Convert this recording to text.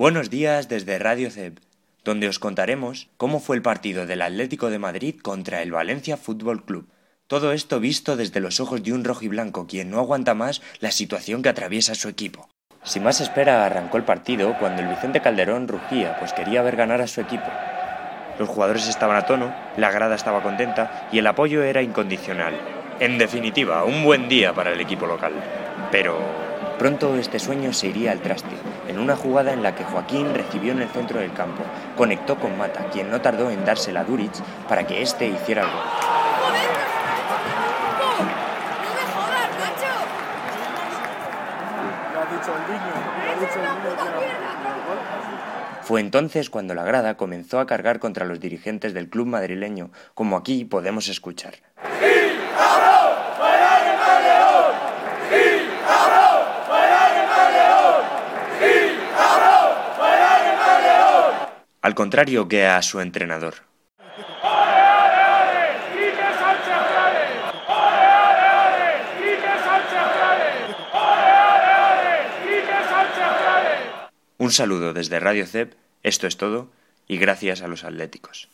Buenos días desde Radio CEP, donde os contaremos cómo fue el partido del Atlético de Madrid contra el Valencia Fútbol Club. Todo esto visto desde los ojos de un rojiblanco quien no aguanta más la situación que atraviesa su equipo. Sin más espera arrancó el partido cuando el Vicente Calderón rugía, pues quería ver ganar a su equipo. Los jugadores estaban a tono, la grada estaba contenta y el apoyo era incondicional. En definitiva, un buen día para el equipo local. Pero pronto este sueño se iría al traste, en una jugada en la que Joaquín recibió en el centro del campo, conectó con Mata, quien no tardó en dársela a Duric para que éste hiciera el gol. Fue entonces cuando la grada comenzó a cargar contra los dirigentes del club madrileño, como aquí podemos escuchar. Al contrario que a su entrenador. Un saludo desde Radio CEP, esto es todo, y gracias a los atléticos.